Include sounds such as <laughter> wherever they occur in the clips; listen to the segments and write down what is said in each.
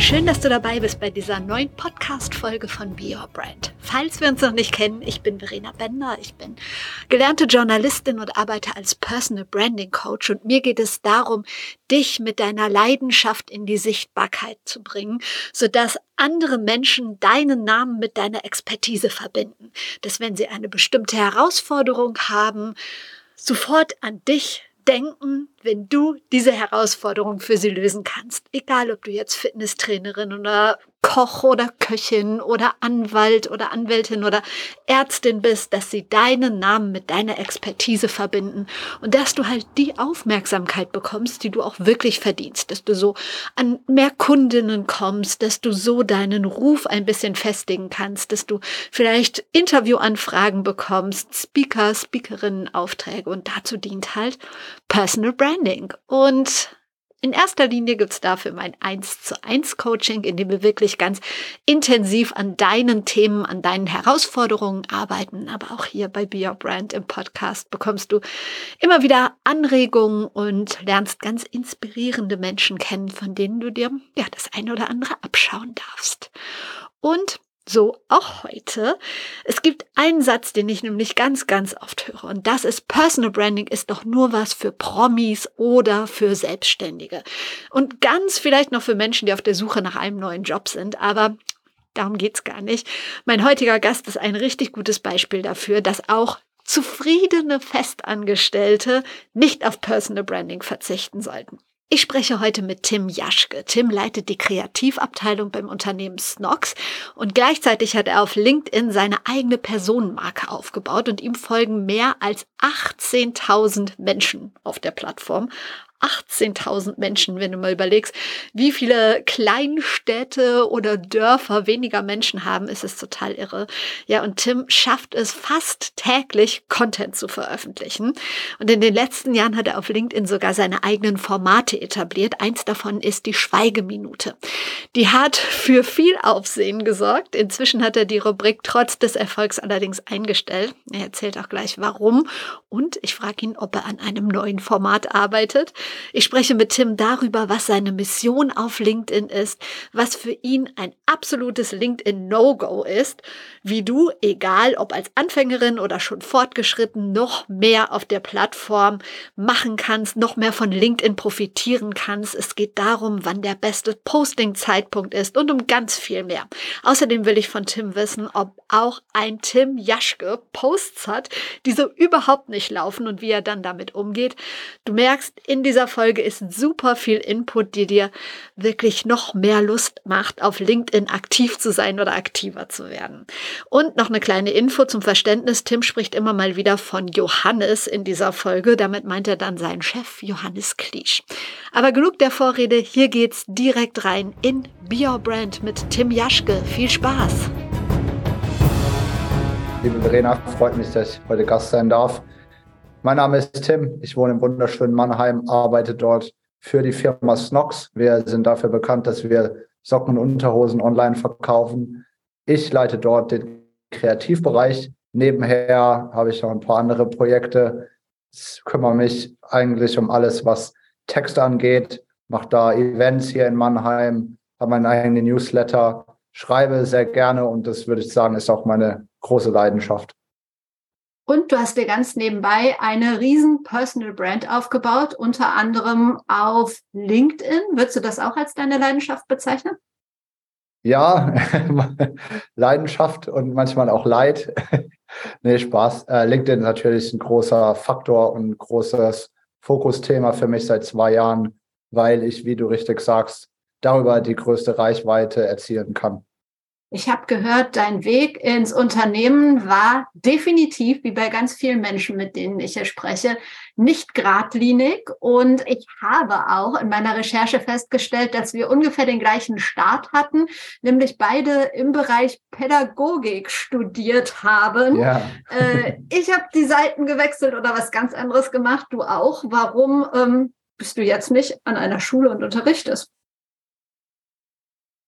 Schön, dass du dabei bist bei dieser neuen Podcast-Folge von Be Your Brand. Falls wir uns noch nicht kennen, ich bin Verena Bender, ich bin gelernte Journalistin und arbeite als Personal Branding Coach und mir geht es darum, dich mit deiner Leidenschaft in die Sichtbarkeit zu bringen, sodass andere Menschen deinen Namen mit deiner Expertise verbinden. Dass wenn sie eine bestimmte Herausforderung haben, sofort an dich denken, wenn du diese Herausforderung für sie lösen kannst. Egal, ob du jetzt Fitnesstrainerin oder Koch oder Köchin oder Anwalt oder Anwältin oder Ärztin bist, dass sie deinen Namen mit deiner Expertise verbinden und dass du halt die Aufmerksamkeit bekommst, die du auch wirklich verdienst, dass du so an mehr Kundinnen kommst, dass du so deinen Ruf ein bisschen festigen kannst, dass du vielleicht Interviewanfragen bekommst, Speaker, Speakerinnen Aufträge und dazu dient halt Personal Branding. Und in erster Linie gibt's dafür mein 1 zu 1 Coaching, in dem wir wirklich ganz intensiv an deinen Themen, an deinen Herausforderungen arbeiten. Aber auch hier bei Be Your Brand im Podcast bekommst du immer wieder Anregungen und lernst ganz inspirierende Menschen kennen, von denen du dir ja das eine oder andere abschauen darfst. Und so auch heute. Es gibt einen Satz, den ich nämlich ganz, ganz oft höre. Und das ist, Personal Branding ist doch nur was für Promis oder für Selbstständige. Und ganz vielleicht noch für Menschen, die auf der Suche nach einem neuen Job sind. Aber darum geht's gar nicht. Mein heutiger Gast ist ein richtig gutes Beispiel dafür, dass auch zufriedene Festangestellte nicht auf Personal Branding verzichten sollten. Ich spreche heute mit Tim Jaschke. Tim leitet die Kreativabteilung beim Unternehmen Snox und gleichzeitig hat er auf LinkedIn seine eigene Personenmarke aufgebaut und ihm folgen mehr als 18.000 Menschen auf der Plattform. 18.000 Menschen, wenn du mal überlegst, wie viele Kleinstädte oder Dörfer weniger Menschen haben, ist es total irre. Ja, und Tim schafft es fast täglich, Content zu veröffentlichen. Und in den letzten Jahren hat er auf LinkedIn sogar seine eigenen Formate etabliert. Eins davon ist die Schweigeminute. Die hat für viel Aufsehen gesorgt. Inzwischen hat er die Rubrik trotz des Erfolgs allerdings eingestellt. Er erzählt auch gleich warum. Und ich frage ihn, ob er an einem neuen Format arbeitet. Ich spreche mit Tim darüber, was seine Mission auf LinkedIn ist, was für ihn ein absolutes LinkedIn-No-Go ist, wie du, egal ob als Anfängerin oder schon fortgeschritten, noch mehr auf der Plattform machen kannst, noch mehr von LinkedIn profitieren kannst. Es geht darum, wann der beste Posting-Zeitpunkt ist und um ganz viel mehr. Außerdem will ich von Tim wissen, ob auch ein Tim Jaschke Posts hat, die so überhaupt nicht laufen und wie er dann damit umgeht. Du merkst, in dieser Folge ist super viel Input, die dir wirklich noch mehr Lust macht, auf LinkedIn aktiv zu sein oder aktiver zu werden. Und noch eine kleine Info zum Verständnis. Tim spricht immer mal wieder von Johannes in dieser Folge. Damit meint er dann seinen Chef Johannes Kliesch. Aber genug der Vorrede. Hier geht's direkt rein in Be Brand mit Tim Jaschke. Viel Spaß! Liebe Verena, freut mich, dass ich heute Gast sein darf. Mein Name ist Tim. Ich wohne im wunderschönen Mannheim, arbeite dort für die Firma Snox. Wir sind dafür bekannt, dass wir Socken und Unterhosen online verkaufen. Ich leite dort den Kreativbereich. Nebenher habe ich noch ein paar andere Projekte. Ich kümmere mich eigentlich um alles, was Text angeht, mache da Events hier in Mannheim, habe meinen eigenen Newsletter, schreibe sehr gerne und das würde ich sagen, ist auch meine große Leidenschaft. Und du hast dir ganz nebenbei eine riesen Personal Brand aufgebaut, unter anderem auf LinkedIn. Würdest du das auch als deine Leidenschaft bezeichnen? Ja, <laughs> Leidenschaft und manchmal auch Leid. <laughs> nee, Spaß. Äh, LinkedIn ist natürlich ein großer Faktor und ein großes Fokusthema für mich seit zwei Jahren, weil ich, wie du richtig sagst, darüber die größte Reichweite erzielen kann. Ich habe gehört, dein Weg ins Unternehmen war definitiv, wie bei ganz vielen Menschen, mit denen ich hier spreche, nicht geradlinig. Und ich habe auch in meiner Recherche festgestellt, dass wir ungefähr den gleichen Start hatten, nämlich beide im Bereich Pädagogik studiert haben. Ja. Äh, ich habe die Seiten gewechselt oder was ganz anderes gemacht, du auch. Warum ähm, bist du jetzt nicht an einer Schule und unterrichtest?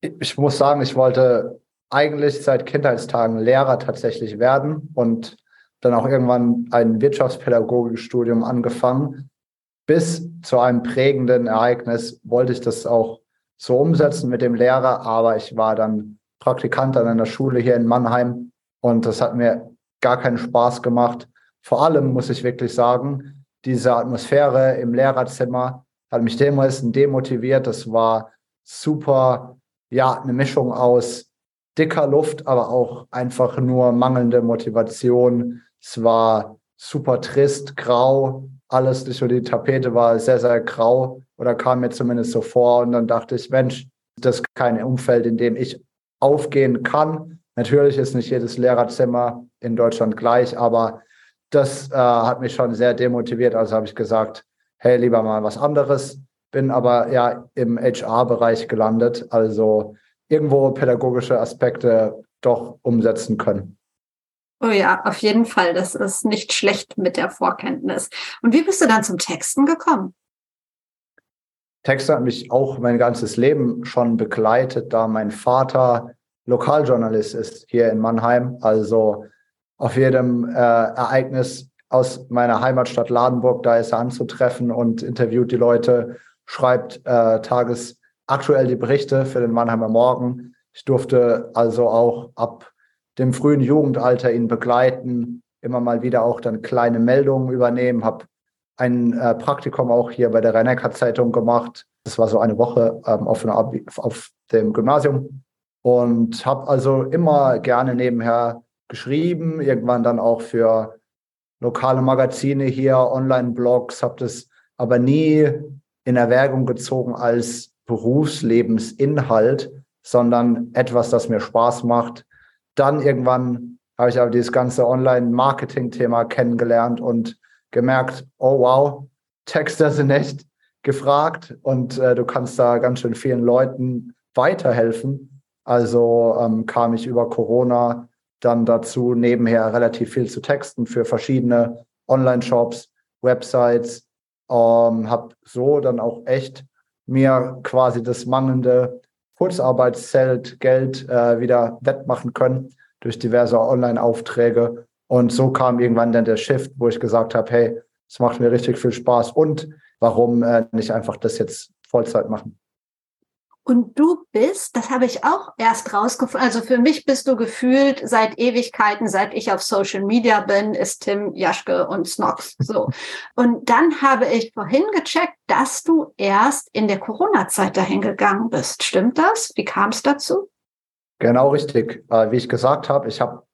Ich muss sagen, ich wollte eigentlich seit Kindheitstagen Lehrer tatsächlich werden und dann auch irgendwann ein Wirtschaftspädagogikstudium angefangen. Bis zu einem prägenden Ereignis wollte ich das auch so umsetzen mit dem Lehrer, aber ich war dann Praktikant an einer Schule hier in Mannheim und das hat mir gar keinen Spaß gemacht. Vor allem muss ich wirklich sagen, diese Atmosphäre im Lehrerzimmer hat mich dermaßen demotiviert. Das war super, ja, eine Mischung aus dicker Luft, aber auch einfach nur mangelnde Motivation. Es war super trist, grau, alles durch die Tapete war sehr, sehr grau oder kam mir zumindest so vor. Und dann dachte ich, Mensch, das ist kein Umfeld, in dem ich aufgehen kann. Natürlich ist nicht jedes Lehrerzimmer in Deutschland gleich, aber das äh, hat mich schon sehr demotiviert. Also habe ich gesagt, hey, lieber mal was anderes. Bin aber ja im HR-Bereich gelandet, also irgendwo pädagogische Aspekte doch umsetzen können. Oh ja, auf jeden Fall. Das ist nicht schlecht mit der Vorkenntnis. Und wie bist du dann zum Texten gekommen? Texte hat mich auch mein ganzes Leben schon begleitet, da mein Vater Lokaljournalist ist hier in Mannheim. Also auf jedem äh, Ereignis aus meiner Heimatstadt Ladenburg, da ist er anzutreffen und interviewt die Leute, schreibt äh, tagesaktuell die Berichte für den Mannheimer Morgen. Ich durfte also auch ab dem frühen Jugendalter ihn begleiten, immer mal wieder auch dann kleine Meldungen übernehmen, habe ein äh, Praktikum auch hier bei der rhein zeitung gemacht. Das war so eine Woche ähm, auf, einer, auf dem Gymnasium und habe also immer gerne nebenher geschrieben, irgendwann dann auch für lokale Magazine hier, Online-Blogs, habe das aber nie in Erwägung gezogen als Berufslebensinhalt, sondern etwas, das mir Spaß macht, dann irgendwann habe ich aber dieses ganze Online-Marketing-Thema kennengelernt und gemerkt, oh wow, Texter sind echt gefragt und äh, du kannst da ganz schön vielen Leuten weiterhelfen. Also ähm, kam ich über Corona dann dazu, nebenher relativ viel zu texten für verschiedene Online-Shops, Websites, ähm, habe so dann auch echt mir quasi das mangelnde Kurzarbeitszelt Geld äh, wieder wettmachen können durch diverse Online-Aufträge. Und so kam irgendwann dann der Shift, wo ich gesagt habe, hey, es macht mir richtig viel Spaß und warum äh, nicht einfach das jetzt Vollzeit machen? Und du bist, das habe ich auch erst rausgefunden, also für mich bist du gefühlt seit Ewigkeiten, seit ich auf Social Media bin, ist Tim Jaschke und Snox. So. <laughs> Und dann habe ich vorhin gecheckt, dass du erst in der Corona-Zeit dahin gegangen bist. Stimmt das? Wie kam es dazu? Genau richtig. Äh, wie ich gesagt habe, ich habe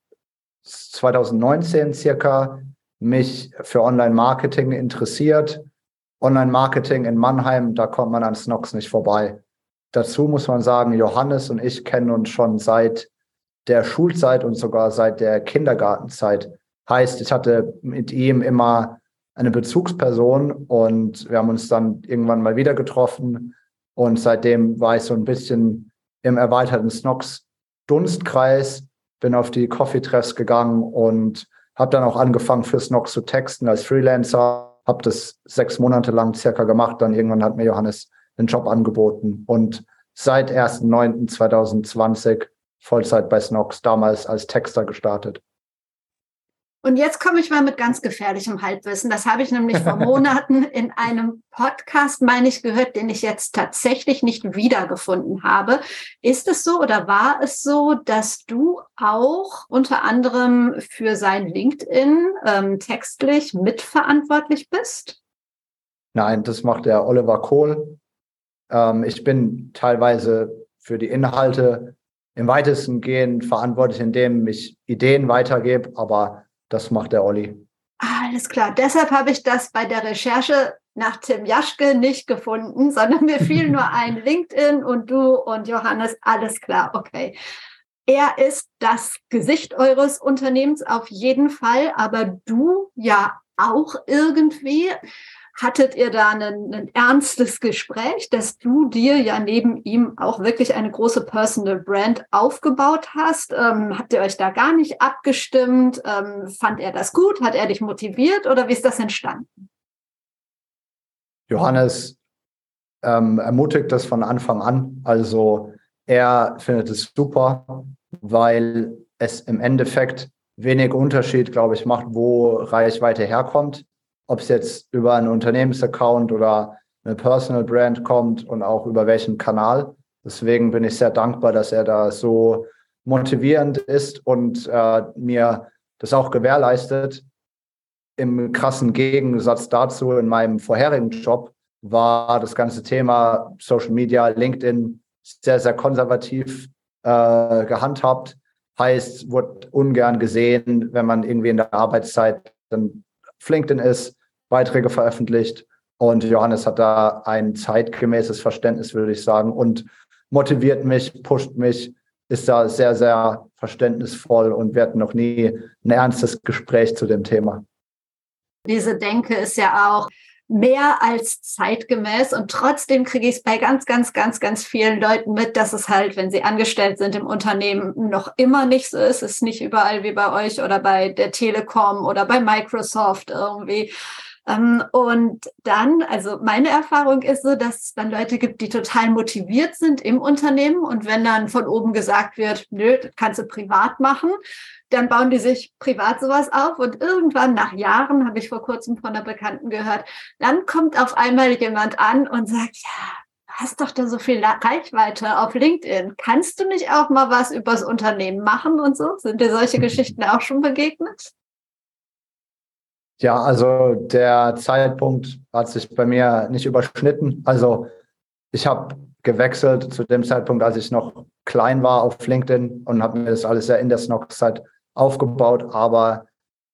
2019 circa mich für Online-Marketing interessiert. Online-Marketing in Mannheim, da kommt man an Snox nicht vorbei. Dazu muss man sagen, Johannes und ich kennen uns schon seit der Schulzeit und sogar seit der Kindergartenzeit. Heißt, ich hatte mit ihm immer eine Bezugsperson und wir haben uns dann irgendwann mal wieder getroffen und seitdem war ich so ein bisschen im erweiterten Snox Dunstkreis, bin auf die Coffee-Treffs gegangen und habe dann auch angefangen für Snox zu texten als Freelancer, habe das sechs Monate lang circa gemacht, dann irgendwann hat mir Johannes einen Job angeboten und seit 1.9.2020 Vollzeit bei Snox, damals als Texter gestartet. Und jetzt komme ich mal mit ganz gefährlichem Halbwissen. Das habe ich nämlich vor <laughs> Monaten in einem Podcast, meine ich, gehört, den ich jetzt tatsächlich nicht wiedergefunden habe. Ist es so oder war es so, dass du auch unter anderem für sein LinkedIn ähm, textlich mitverantwortlich bist? Nein, das macht der Oliver Kohl. Ähm, ich bin teilweise für die Inhalte im weitesten Gehen verantwortlich, indem ich Ideen weitergebe, aber das macht der Olli. Alles klar. Deshalb habe ich das bei der Recherche nach Tim Jaschke nicht gefunden, <laughs> sondern mir fiel nur ein LinkedIn und du und Johannes. Alles klar. Okay. Er ist das Gesicht eures Unternehmens auf jeden Fall, aber du ja auch irgendwie. Hattet ihr da ein, ein, ernstes Gespräch, dass du dir ja neben ihm auch wirklich eine große Personal Brand aufgebaut hast? Ähm, habt ihr euch da gar nicht abgestimmt? Ähm, fand er das gut? Hat er dich motiviert oder wie ist das entstanden? Johannes ähm, ermutigt das von Anfang an. Also Er findet es super, weil es im Endeffekt wenig Unterschied, glaube ich, macht, wo Reichweite herkommt. Ob es jetzt über einen Unternehmensaccount oder eine Personal Brand kommt und auch über welchen Kanal. Deswegen bin ich sehr dankbar, dass er da so motivierend ist und äh, mir das auch gewährleistet. Im krassen Gegensatz dazu in meinem vorherigen Job war das ganze Thema Social Media, LinkedIn sehr, sehr konservativ äh, gehandhabt. Heißt, wurde ungern gesehen, wenn man irgendwie in der Arbeitszeit dann auf LinkedIn ist, Beiträge veröffentlicht. Und Johannes hat da ein zeitgemäßes Verständnis, würde ich sagen, und motiviert mich, pusht mich, ist da sehr, sehr verständnisvoll und wir hatten noch nie ein ernstes Gespräch zu dem Thema. Diese Denke ist ja auch mehr als zeitgemäß und trotzdem kriege ich es bei ganz, ganz, ganz, ganz vielen Leuten mit, dass es halt, wenn sie angestellt sind im Unternehmen, noch immer nicht so ist. Es ist nicht überall wie bei euch oder bei der Telekom oder bei Microsoft irgendwie. Ähm, und dann, also meine Erfahrung ist so, dass es dann Leute gibt, die total motiviert sind im Unternehmen und wenn dann von oben gesagt wird, nö, das kannst du privat machen, dann bauen die sich privat sowas auf und irgendwann nach Jahren, habe ich vor kurzem von einer Bekannten gehört, dann kommt auf einmal jemand an und sagt, ja, hast doch da so viel Reichweite auf LinkedIn. Kannst du nicht auch mal was übers Unternehmen machen und so? Sind dir solche Geschichten auch schon begegnet? Ja, also der Zeitpunkt hat sich bei mir nicht überschnitten. Also ich habe gewechselt zu dem Zeitpunkt, als ich noch klein war auf LinkedIn und habe mir das alles ja in der Snox-Zeit aufgebaut. Aber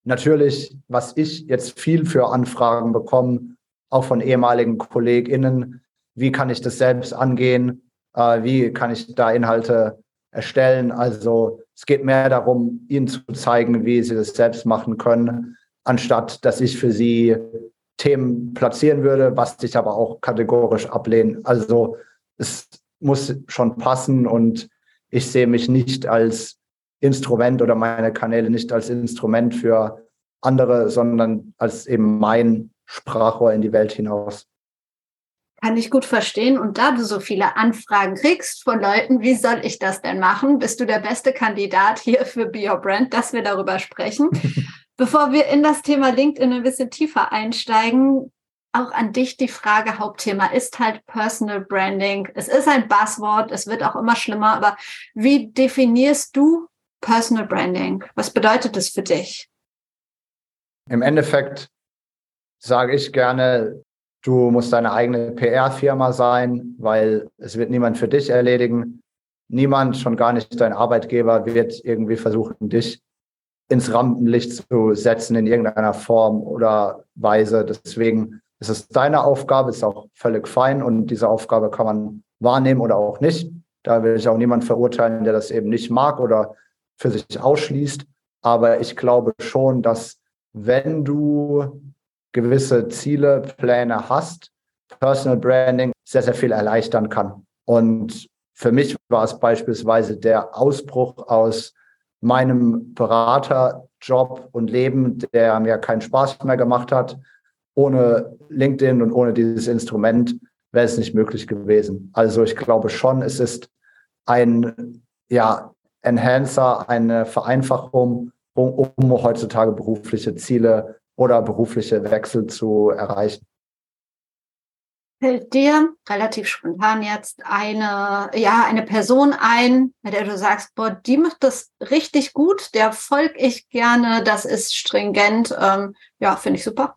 natürlich, was ich jetzt viel für Anfragen bekomme, auch von ehemaligen KollegInnen, wie kann ich das selbst angehen? Äh, wie kann ich da Inhalte erstellen? Also es geht mehr darum, ihnen zu zeigen, wie sie das selbst machen können anstatt dass ich für sie Themen platzieren würde, was ich aber auch kategorisch ablehne. Also es muss schon passen und ich sehe mich nicht als Instrument oder meine Kanäle nicht als Instrument für andere, sondern als eben mein Sprachrohr in die Welt hinaus. Kann ich gut verstehen. Und da du so viele Anfragen kriegst von Leuten, wie soll ich das denn machen? Bist du der beste Kandidat hier für Be Your Brand, dass wir darüber sprechen? <laughs> Bevor wir in das Thema LinkedIn ein bisschen tiefer einsteigen, auch an dich die Frage, Hauptthema ist halt Personal Branding. Es ist ein Buzzword, es wird auch immer schlimmer, aber wie definierst du Personal Branding? Was bedeutet es für dich? Im Endeffekt sage ich gerne, du musst deine eigene PR-Firma sein, weil es wird niemand für dich erledigen. Niemand, schon gar nicht dein Arbeitgeber, wird irgendwie versuchen, dich ins Rampenlicht zu setzen in irgendeiner Form oder Weise. Deswegen ist es deine Aufgabe, ist auch völlig fein und diese Aufgabe kann man wahrnehmen oder auch nicht. Da will ich auch niemand verurteilen, der das eben nicht mag oder für sich ausschließt. Aber ich glaube schon, dass wenn du gewisse Ziele, Pläne hast, Personal Branding sehr, sehr viel erleichtern kann. Und für mich war es beispielsweise der Ausbruch aus meinem Beraterjob und Leben, der mir keinen Spaß mehr gemacht hat. Ohne LinkedIn und ohne dieses Instrument wäre es nicht möglich gewesen. Also ich glaube schon, es ist ein ja, Enhancer, eine Vereinfachung, um, um heutzutage berufliche Ziele oder berufliche Wechsel zu erreichen. Fällt dir relativ spontan jetzt eine, ja, eine Person ein, bei der du sagst, boah, die macht das richtig gut, der folge ich gerne, das ist stringent, ähm, ja, finde ich super.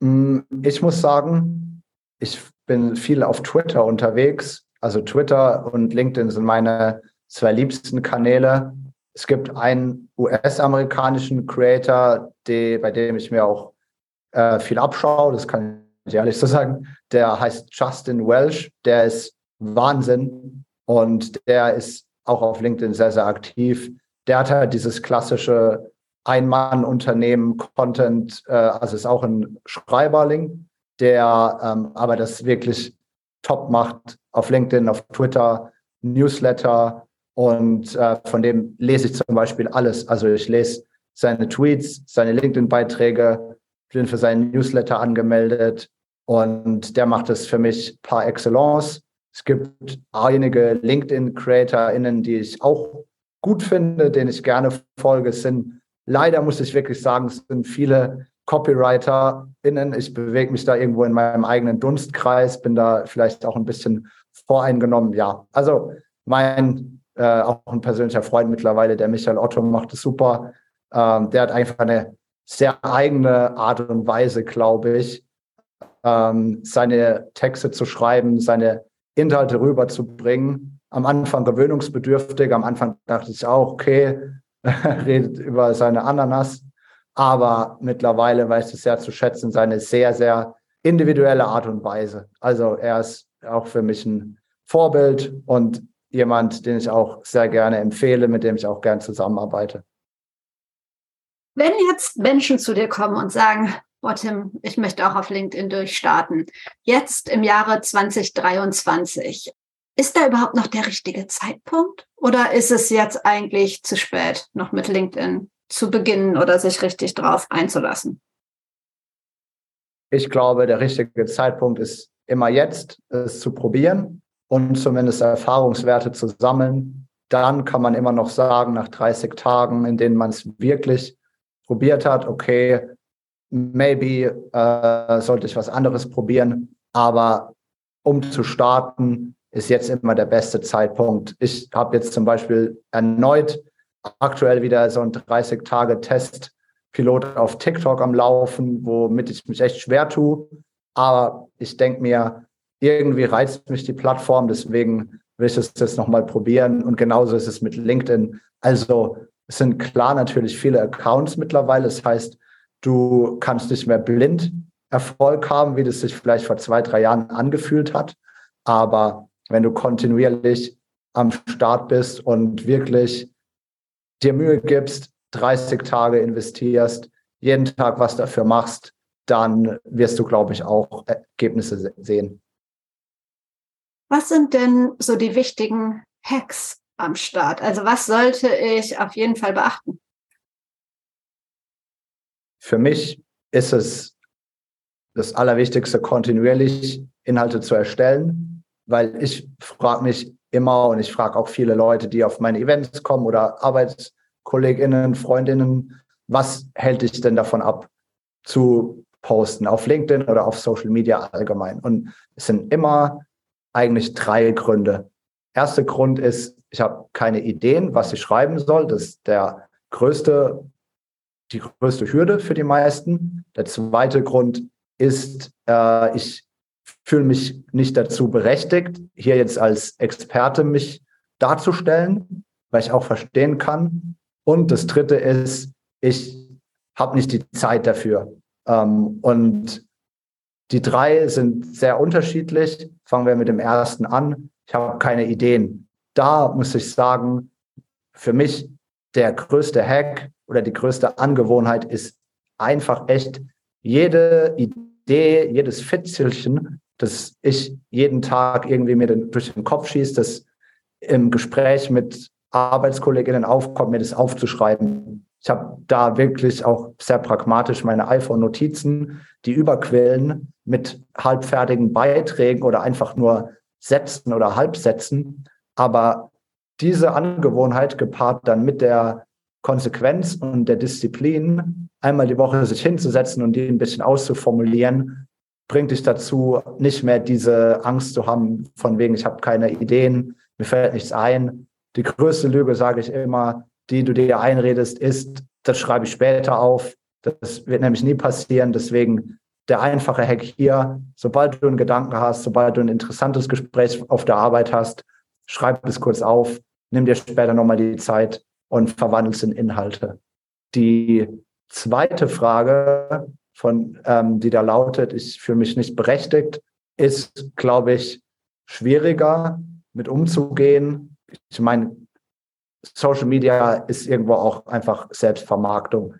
Mm, ich muss sagen, ich bin viel auf Twitter unterwegs. Also Twitter und LinkedIn sind meine zwei liebsten Kanäle. Es gibt einen US-amerikanischen Creator, die, bei dem ich mir auch äh, viel abschaue, das kann ich ehrlich so sagen. Der heißt Justin Welsh, der ist Wahnsinn und der ist auch auf LinkedIn sehr, sehr aktiv. Der hat halt dieses klassische Ein-Mann-Unternehmen, Content, äh, also ist auch ein Schreiberling, der ähm, aber das wirklich top macht auf LinkedIn, auf Twitter, Newsletter und äh, von dem lese ich zum Beispiel alles. Also ich lese seine Tweets, seine LinkedIn-Beiträge, bin für seinen Newsletter angemeldet und der macht es für mich par excellence. Es gibt einige LinkedIn-CreatorInnen, die ich auch gut finde, denen ich gerne folge. Es sind leider, muss ich wirklich sagen, es sind viele CopywriterInnen. Ich bewege mich da irgendwo in meinem eigenen Dunstkreis, bin da vielleicht auch ein bisschen voreingenommen. Ja, also mein äh, auch ein persönlicher Freund mittlerweile, der Michael Otto, macht es super. Ähm, der hat einfach eine sehr eigene Art und Weise, glaube ich, ähm, seine Texte zu schreiben, seine Inhalte rüberzubringen. Am Anfang gewöhnungsbedürftig, am Anfang dachte ich auch, okay, <laughs> redet über seine Ananas, aber mittlerweile weiß es sehr zu schätzen, seine sehr, sehr individuelle Art und Weise. Also er ist auch für mich ein Vorbild und jemand, den ich auch sehr gerne empfehle, mit dem ich auch gern zusammenarbeite. Wenn jetzt Menschen zu dir kommen und sagen, boah Tim, ich möchte auch auf LinkedIn durchstarten, jetzt im Jahre 2023, ist da überhaupt noch der richtige Zeitpunkt? Oder ist es jetzt eigentlich zu spät, noch mit LinkedIn zu beginnen oder sich richtig drauf einzulassen? Ich glaube, der richtige Zeitpunkt ist immer jetzt, es zu probieren und zumindest Erfahrungswerte zu sammeln. Dann kann man immer noch sagen, nach 30 Tagen, in denen man es wirklich probiert hat, okay, maybe äh, sollte ich was anderes probieren. Aber um zu starten, ist jetzt immer der beste Zeitpunkt. Ich habe jetzt zum Beispiel erneut aktuell wieder so ein 30-Tage-Test-Pilot auf TikTok am Laufen, womit ich mich echt schwer tue. Aber ich denke mir, irgendwie reizt mich die Plattform, deswegen will ich es jetzt nochmal probieren. Und genauso ist es mit LinkedIn. Also es sind klar natürlich viele Accounts mittlerweile. Das heißt, du kannst nicht mehr blind Erfolg haben, wie das sich vielleicht vor zwei, drei Jahren angefühlt hat. Aber wenn du kontinuierlich am Start bist und wirklich dir Mühe gibst, 30 Tage investierst, jeden Tag was dafür machst, dann wirst du, glaube ich, auch Ergebnisse sehen. Was sind denn so die wichtigen Hacks, am Start? Also was sollte ich auf jeden Fall beachten? Für mich ist es das Allerwichtigste, kontinuierlich Inhalte zu erstellen, weil ich frage mich immer und ich frage auch viele Leute, die auf meine Events kommen oder Arbeitskolleginnen, Freundinnen, was hält dich denn davon ab, zu posten auf LinkedIn oder auf Social Media allgemein? Und es sind immer eigentlich drei Gründe. Erster Grund ist, ich habe keine Ideen, was ich schreiben soll. Das ist der größte, die größte Hürde für die meisten. Der zweite Grund ist, äh, ich fühle mich nicht dazu berechtigt, hier jetzt als Experte mich darzustellen, weil ich auch verstehen kann. Und das dritte ist, ich habe nicht die Zeit dafür. Ähm, und die drei sind sehr unterschiedlich. Fangen wir mit dem ersten an. Ich habe keine Ideen da muss ich sagen, für mich der größte Hack oder die größte Angewohnheit ist einfach echt jede Idee, jedes Fitzelchen, das ich jeden Tag irgendwie mir durch den Kopf schieße, das im Gespräch mit Arbeitskolleginnen aufkommt, mir das aufzuschreiben. Ich habe da wirklich auch sehr pragmatisch meine iPhone-Notizen, die überquellen mit halbfertigen Beiträgen oder einfach nur Sätzen oder Halbsätzen. Aber diese Angewohnheit gepaart dann mit der Konsequenz und der Disziplin, einmal die Woche sich hinzusetzen und die ein bisschen auszuformulieren, bringt dich dazu, nicht mehr diese Angst zu haben, von wegen, ich habe keine Ideen, mir fällt nichts ein. Die größte Lüge, sage ich immer, die du dir einredest, ist, das schreibe ich später auf. Das wird nämlich nie passieren. Deswegen der einfache Hack hier, sobald du einen Gedanken hast, sobald du ein interessantes Gespräch auf der Arbeit hast, schreib es kurz auf, nimm dir später nochmal die Zeit und verwandel es in Inhalte. Die zweite Frage, von, ähm, die da lautet, ich fühle mich nicht berechtigt, ist, glaube ich, schwieriger mit umzugehen. Ich meine, Social Media ist irgendwo auch einfach Selbstvermarktung.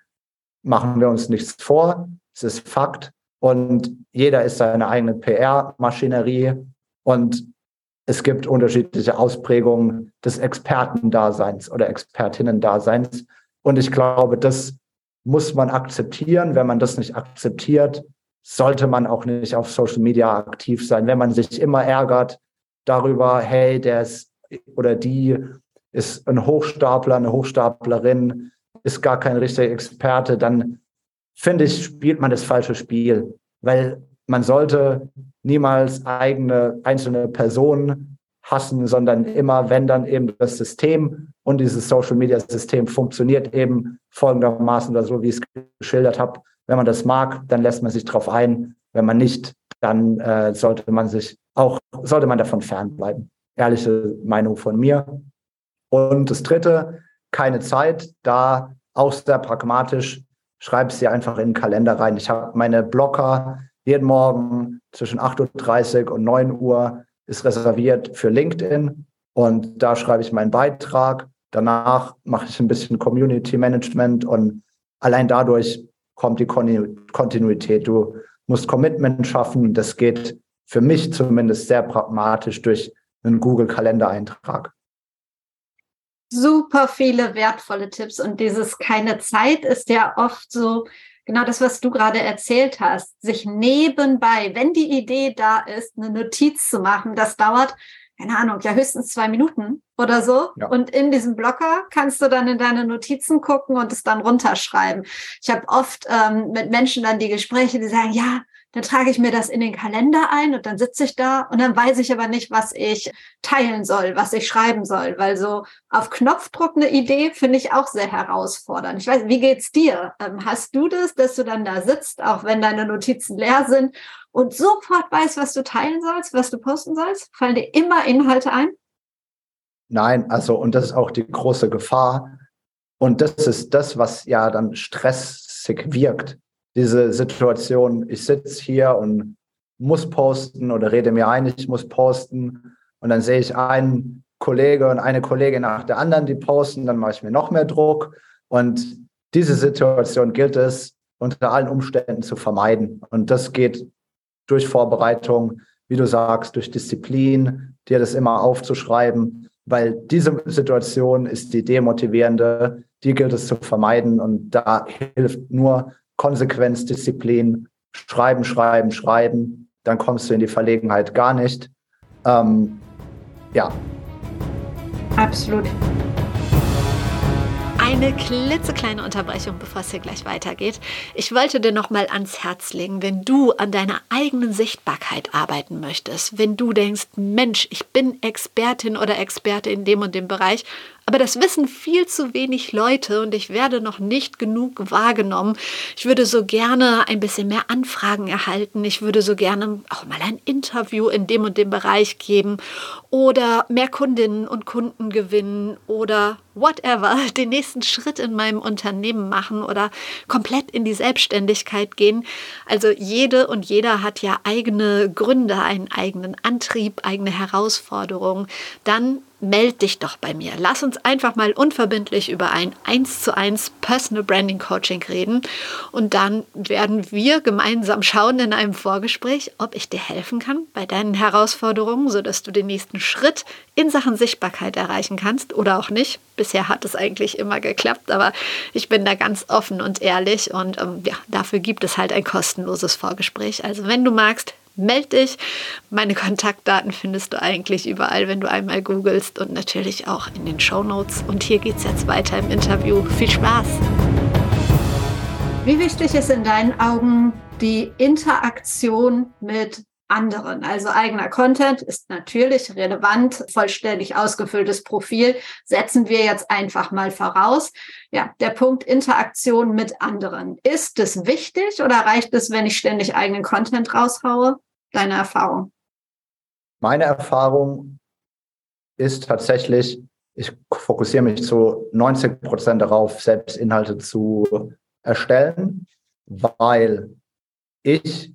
Machen wir uns nichts vor, es ist Fakt und jeder ist seine eigene PR-Maschinerie und es gibt unterschiedliche Ausprägungen des Expertendaseins oder Expertinnendaseins. Und ich glaube, das muss man akzeptieren. Wenn man das nicht akzeptiert, sollte man auch nicht auf Social Media aktiv sein. Wenn man sich immer ärgert, darüber, hey, der ist oder die ist ein Hochstapler, eine Hochstaplerin, ist gar kein richtiger Experte, dann finde ich, spielt man das falsche Spiel, weil man sollte niemals eigene einzelne Personen hassen, sondern immer, wenn dann eben das System und dieses Social Media System funktioniert eben folgendermaßen oder so, wie ich es geschildert habe. Wenn man das mag, dann lässt man sich darauf ein. Wenn man nicht, dann äh, sollte man sich auch, sollte man davon fernbleiben. Ehrliche Meinung von mir. Und das dritte, keine Zeit, da auch sehr pragmatisch, schreib sie einfach in den Kalender rein. Ich habe meine Blocker jeden Morgen zwischen 8.30 Uhr und 9 Uhr ist reserviert für LinkedIn und da schreibe ich meinen Beitrag. Danach mache ich ein bisschen Community Management und allein dadurch kommt die Kontinuität. Du musst Commitment schaffen. Das geht für mich zumindest sehr pragmatisch durch einen Google-Kalendereintrag. Super viele wertvolle Tipps und dieses keine Zeit ist ja oft so genau das, was du gerade erzählt hast, sich nebenbei, wenn die Idee da ist, eine Notiz zu machen, das dauert keine Ahnung, ja höchstens zwei Minuten oder so. Ja. Und in diesem Blocker kannst du dann in deine Notizen gucken und es dann runterschreiben. Ich habe oft ähm, mit Menschen dann die Gespräche, die sagen, ja, dann trage ich mir das in den Kalender ein und dann sitze ich da und dann weiß ich aber nicht, was ich teilen soll, was ich schreiben soll, weil so auf Knopfdruck eine Idee finde ich auch sehr herausfordernd. Ich weiß, wie geht's dir? Ähm, hast du das, dass du dann da sitzt, auch wenn deine Notizen leer sind und sofort weißt, was du teilen sollst, was du posten sollst? Fallen dir immer Inhalte ein? Nein, also und das ist auch die große Gefahr. Und das ist das, was ja dann stressig wirkt diese Situation, ich sitze hier und muss posten oder rede mir ein, ich muss posten. Und dann sehe ich einen Kollege und eine Kollegin nach der anderen, die posten, dann mache ich mir noch mehr Druck. Und diese Situation gilt es unter allen Umständen zu vermeiden. Und das geht durch Vorbereitung, wie du sagst, durch Disziplin, dir das immer aufzuschreiben, weil diese Situation ist die demotivierende, die gilt es zu vermeiden. Und da hilft nur Konsequenz, Disziplin, schreiben, schreiben, schreiben, dann kommst du in die Verlegenheit gar nicht. Ähm, ja. Absolut. Eine klitzekleine Unterbrechung, bevor es hier gleich weitergeht. Ich wollte dir noch mal ans Herz legen, wenn du an deiner eigenen Sichtbarkeit arbeiten möchtest, wenn du denkst, Mensch, ich bin Expertin oder Experte in dem und dem Bereich, aber das wissen viel zu wenig Leute und ich werde noch nicht genug wahrgenommen. Ich würde so gerne ein bisschen mehr Anfragen erhalten. Ich würde so gerne auch mal ein Interview in dem und dem Bereich geben oder mehr Kundinnen und Kunden gewinnen oder whatever, <laughs> den nächsten Schritt in meinem Unternehmen machen oder komplett in die Selbstständigkeit gehen. Also jede und jeder hat ja eigene Gründe, einen eigenen Antrieb, eigene Herausforderungen. Dann meld dich doch bei mir. Lass uns einfach mal unverbindlich über ein 1 zu 1 Personal Branding Coaching reden und dann werden wir gemeinsam schauen in einem Vorgespräch, ob ich dir helfen kann bei deinen Herausforderungen, sodass du den nächsten Schritt in Sachen Sichtbarkeit erreichen kannst oder auch nicht. Bisher hat es eigentlich immer geklappt, aber ich bin da ganz offen und ehrlich und ähm, ja, dafür gibt es halt ein kostenloses Vorgespräch. Also wenn du magst, meld dich. Meine Kontaktdaten findest du eigentlich überall, wenn du einmal googelst und natürlich auch in den Show Notes. Und hier geht es jetzt weiter im Interview. Viel Spaß! Wie wichtig ist in deinen Augen die Interaktion mit anderen. Also eigener Content ist natürlich relevant, vollständig ausgefülltes Profil setzen wir jetzt einfach mal voraus. Ja, der Punkt Interaktion mit anderen. Ist es wichtig oder reicht es, wenn ich ständig eigenen Content raushaue? Deine Erfahrung? Meine Erfahrung ist tatsächlich, ich fokussiere mich zu 90 Prozent darauf, selbst Inhalte zu erstellen, weil ich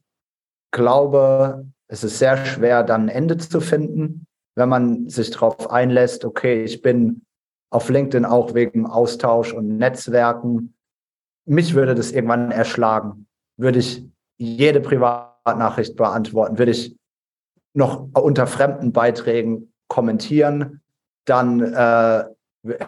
glaube, es ist sehr schwer, dann ein Ende zu finden, wenn man sich darauf einlässt, okay, ich bin auf LinkedIn auch wegen Austausch und Netzwerken. Mich würde das irgendwann erschlagen. Würde ich jede Privatnachricht beantworten, würde ich noch unter fremden Beiträgen kommentieren, dann äh,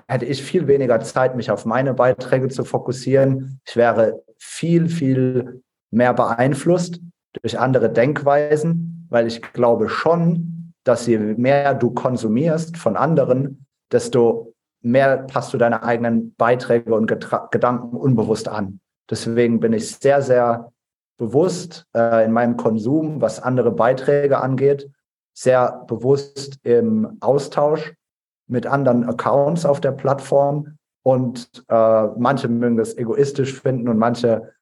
hätte ich viel weniger Zeit, mich auf meine Beiträge zu fokussieren. Ich wäre viel, viel mehr beeinflusst durch andere Denkweisen, weil ich glaube schon, dass je mehr du konsumierst von anderen, desto mehr passt du deine eigenen Beiträge und Getra Gedanken unbewusst an. Deswegen bin ich sehr, sehr bewusst äh, in meinem Konsum, was andere Beiträge angeht, sehr bewusst im Austausch mit anderen Accounts auf der Plattform. Und äh, manche mögen das egoistisch finden und manche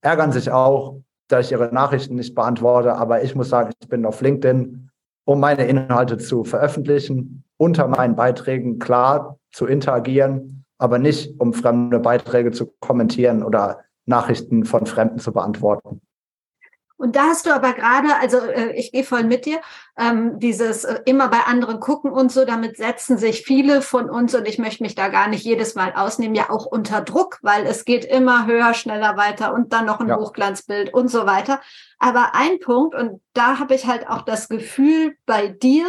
ärgern sich auch, dass ich ihre Nachrichten nicht beantworte. Aber ich muss sagen, ich bin auf LinkedIn, um meine Inhalte zu veröffentlichen, unter meinen Beiträgen klar zu interagieren, aber nicht, um fremde Beiträge zu kommentieren oder Nachrichten von Fremden zu beantworten. Und da hast du aber gerade, also äh, ich gehe voll mit dir, ähm, dieses äh, immer bei anderen gucken und so, damit setzen sich viele von uns, und ich möchte mich da gar nicht jedes Mal ausnehmen, ja auch unter Druck, weil es geht immer höher, schneller weiter und dann noch ein ja. Hochglanzbild und so weiter. Aber ein Punkt, und da habe ich halt auch das Gefühl bei dir,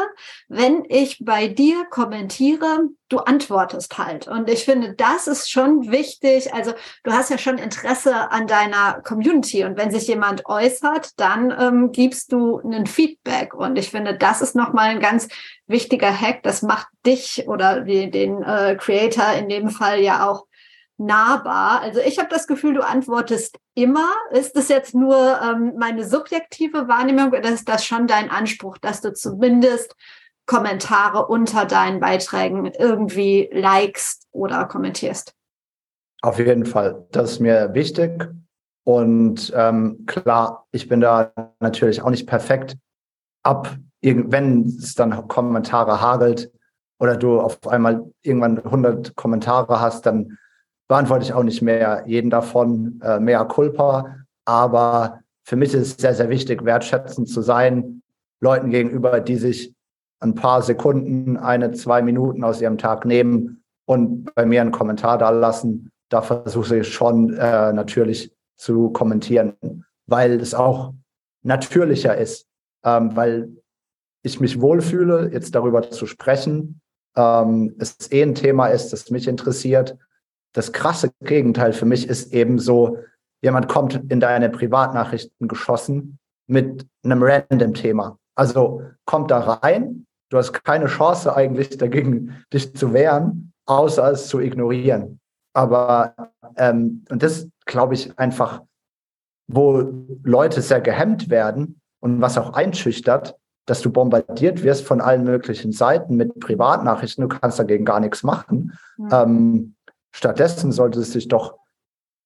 wenn ich bei dir kommentiere, du antwortest halt. Und ich finde, das ist schon wichtig. Also du hast ja schon Interesse an deiner Community. Und wenn sich jemand äußert, dann ähm, gibst du einen Feedback. Und ich finde, das ist nochmal ein ganz wichtiger Hack. Das macht dich oder den äh, Creator in dem Fall ja auch nahbar. Also ich habe das Gefühl, du antwortest immer. Ist das jetzt nur ähm, meine subjektive Wahrnehmung oder ist das schon dein Anspruch, dass du zumindest Kommentare unter deinen Beiträgen irgendwie likest oder kommentierst? Auf jeden Fall. Das ist mir wichtig. Und ähm, klar, ich bin da natürlich auch nicht perfekt. Ab, wenn es dann Kommentare hagelt oder du auf einmal irgendwann 100 Kommentare hast, dann beantworte ich auch nicht mehr jeden davon, äh, mehr Culpa. Aber für mich ist es sehr, sehr wichtig, wertschätzend zu sein, Leuten gegenüber, die sich ein paar Sekunden, eine, zwei Minuten aus ihrem Tag nehmen und bei mir einen Kommentar da lassen. Da versuche ich schon äh, natürlich zu kommentieren, weil es auch natürlicher ist, ähm, weil ich mich wohlfühle, jetzt darüber zu sprechen. Ähm, es eh ein Thema ist, das mich interessiert das krasse Gegenteil für mich ist eben so, jemand kommt in deine Privatnachrichten geschossen mit einem random Thema. Also kommt da rein, du hast keine Chance eigentlich dagegen, dich zu wehren, außer es zu ignorieren. Aber, ähm, und das glaube ich einfach, wo Leute sehr gehemmt werden und was auch einschüchtert, dass du bombardiert wirst von allen möglichen Seiten mit Privatnachrichten, du kannst dagegen gar nichts machen. Mhm. Ähm, Stattdessen sollte es sich doch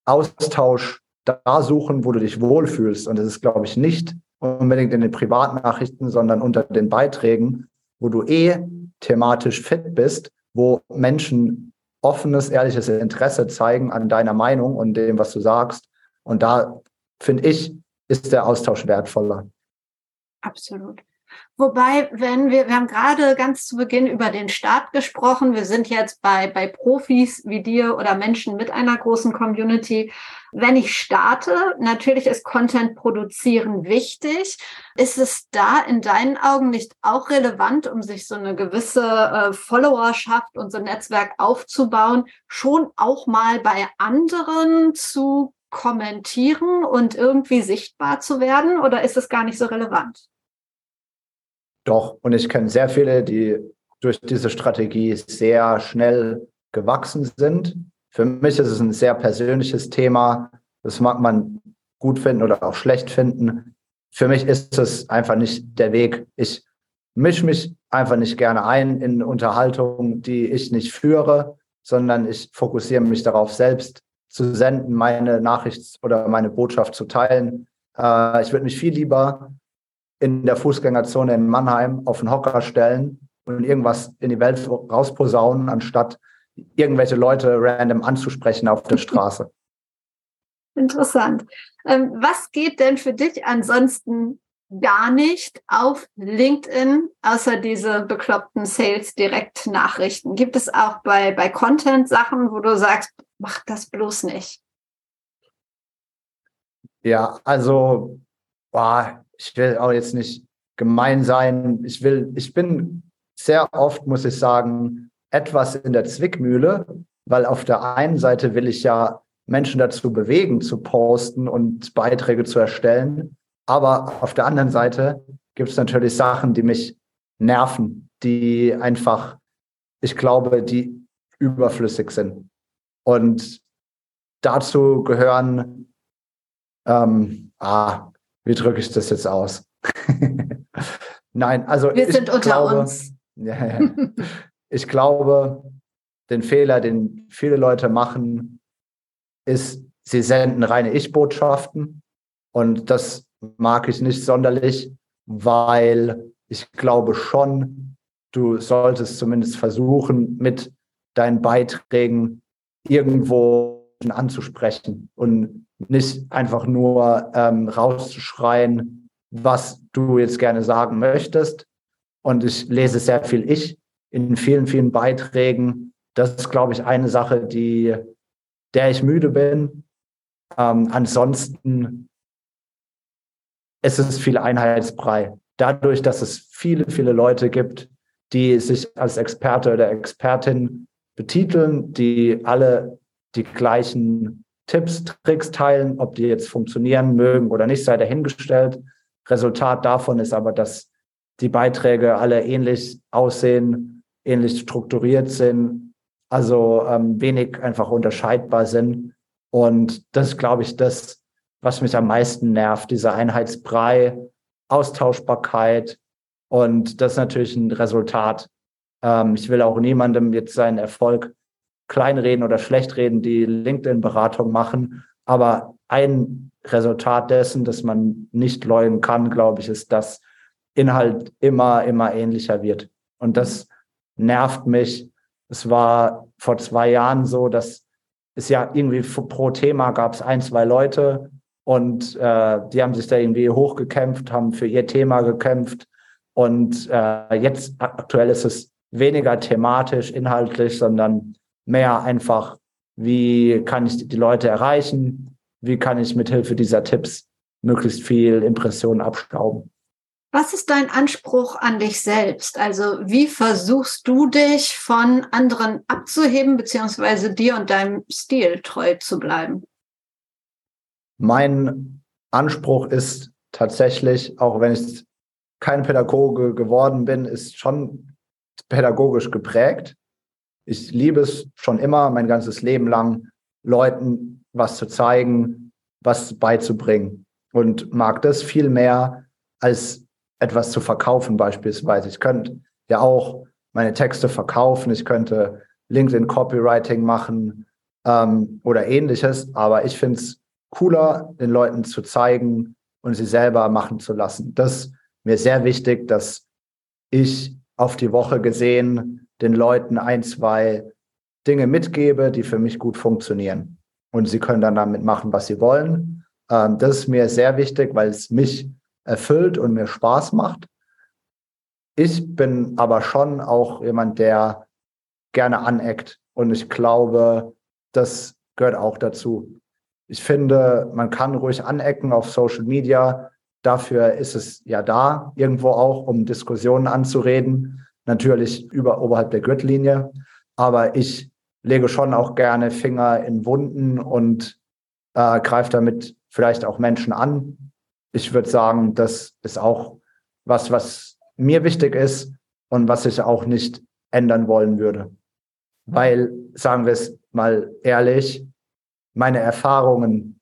Austausch da suchen, wo du dich wohlfühlst. Und das ist, glaube ich, nicht unbedingt in den Privatnachrichten, sondern unter den Beiträgen, wo du eh thematisch fit bist, wo Menschen offenes, ehrliches Interesse zeigen an deiner Meinung und dem, was du sagst. Und da finde ich, ist der Austausch wertvoller. Absolut. Wobei, wenn wir, wir haben gerade ganz zu Beginn über den Start gesprochen. Wir sind jetzt bei, bei Profis wie dir oder Menschen mit einer großen Community. Wenn ich starte, natürlich ist Content produzieren wichtig. Ist es da in deinen Augen nicht auch relevant, um sich so eine gewisse äh, Followerschaft und so ein Netzwerk aufzubauen, schon auch mal bei anderen zu kommentieren und irgendwie sichtbar zu werden? Oder ist es gar nicht so relevant? Doch, und ich kenne sehr viele, die durch diese Strategie sehr schnell gewachsen sind. Für mich ist es ein sehr persönliches Thema. Das mag man gut finden oder auch schlecht finden. Für mich ist es einfach nicht der Weg. Ich mische mich einfach nicht gerne ein in Unterhaltungen, die ich nicht führe, sondern ich fokussiere mich darauf, selbst zu senden, meine Nachricht oder meine Botschaft zu teilen. Äh, ich würde mich viel lieber in der Fußgängerzone in Mannheim auf den Hocker stellen und irgendwas in die Welt rausposaunen, anstatt irgendwelche Leute random anzusprechen auf der Straße. <laughs> Interessant. Ähm, was geht denn für dich ansonsten gar nicht auf LinkedIn, außer diese bekloppten Sales-Direkt-Nachrichten? Gibt es auch bei, bei Content-Sachen, wo du sagst, mach das bloß nicht? Ja, also boah, ich will auch jetzt nicht gemein sein. Ich will, ich bin sehr oft, muss ich sagen, etwas in der Zwickmühle, weil auf der einen Seite will ich ja Menschen dazu bewegen, zu posten und Beiträge zu erstellen. Aber auf der anderen Seite gibt es natürlich Sachen, die mich nerven, die einfach, ich glaube, die überflüssig sind. Und dazu gehören, ähm, ah, wie drücke ich das jetzt aus? <laughs> Nein, also wir sind unter glaube, uns. <laughs> Ja, ja. ich glaube, den Fehler, den viele Leute machen, ist, sie senden reine Ich-Botschaften. Und das mag ich nicht sonderlich, weil ich glaube schon, du solltest zumindest versuchen, mit deinen Beiträgen irgendwo anzusprechen und nicht einfach nur ähm, rauszuschreien, was du jetzt gerne sagen möchtest. Und ich lese sehr viel Ich in vielen, vielen Beiträgen. Das ist, glaube ich, eine Sache, die, der ich müde bin. Ähm, ansonsten es ist viel Einheitsbrei. Dadurch, dass es viele, viele Leute gibt, die sich als Experte oder Expertin betiteln, die alle die gleichen Tipps, Tricks teilen, ob die jetzt funktionieren mögen oder nicht, sei dahingestellt. Resultat davon ist aber, dass die Beiträge alle ähnlich aussehen, ähnlich strukturiert sind, also ähm, wenig einfach unterscheidbar sind. Und das ist, glaube ich, das, was mich am meisten nervt, dieser Einheitsbrei, Austauschbarkeit. Und das ist natürlich ein Resultat. Ähm, ich will auch niemandem jetzt seinen Erfolg kleinreden oder schlechtreden, die LinkedIn-Beratung machen. Aber ein Resultat dessen, dass man nicht leugnen kann, glaube ich, ist, dass Inhalt immer, immer ähnlicher wird. Und das nervt mich. Es war vor zwei Jahren so, dass es ja irgendwie pro Thema gab es ein, zwei Leute, und äh, die haben sich da irgendwie hochgekämpft, haben für ihr Thema gekämpft. Und äh, jetzt aktuell ist es weniger thematisch, inhaltlich, sondern mehr einfach, wie kann ich die Leute erreichen? Wie kann ich mithilfe dieser Tipps möglichst viel Impressionen abstauben? Was ist dein Anspruch an dich selbst? Also wie versuchst du dich von anderen abzuheben, beziehungsweise dir und deinem Stil treu zu bleiben? Mein Anspruch ist tatsächlich, auch wenn ich kein Pädagoge geworden bin, ist schon pädagogisch geprägt. Ich liebe es schon immer, mein ganzes Leben lang, Leuten was zu zeigen, was beizubringen und mag das viel mehr als etwas zu verkaufen beispielsweise. Ich könnte ja auch meine Texte verkaufen, ich könnte LinkedIn Copywriting machen ähm, oder ähnliches, aber ich finde es cooler, den Leuten zu zeigen und sie selber machen zu lassen. Das ist mir sehr wichtig, dass ich auf die Woche gesehen den Leuten ein, zwei Dinge mitgebe, die für mich gut funktionieren. Und sie können dann damit machen, was sie wollen. Ähm, das ist mir sehr wichtig, weil es mich erfüllt und mir Spaß macht. Ich bin aber schon auch jemand, der gerne aneckt. Und ich glaube, das gehört auch dazu. Ich finde, man kann ruhig anecken auf Social Media. Dafür ist es ja da, irgendwo auch, um Diskussionen anzureden. Natürlich über oberhalb der Gürtellinie. Aber ich lege schon auch gerne Finger in Wunden und äh, greife damit vielleicht auch Menschen an. Ich würde sagen, das ist auch was, was mir wichtig ist und was ich auch nicht ändern wollen würde. Weil, sagen wir es mal ehrlich, meine Erfahrungen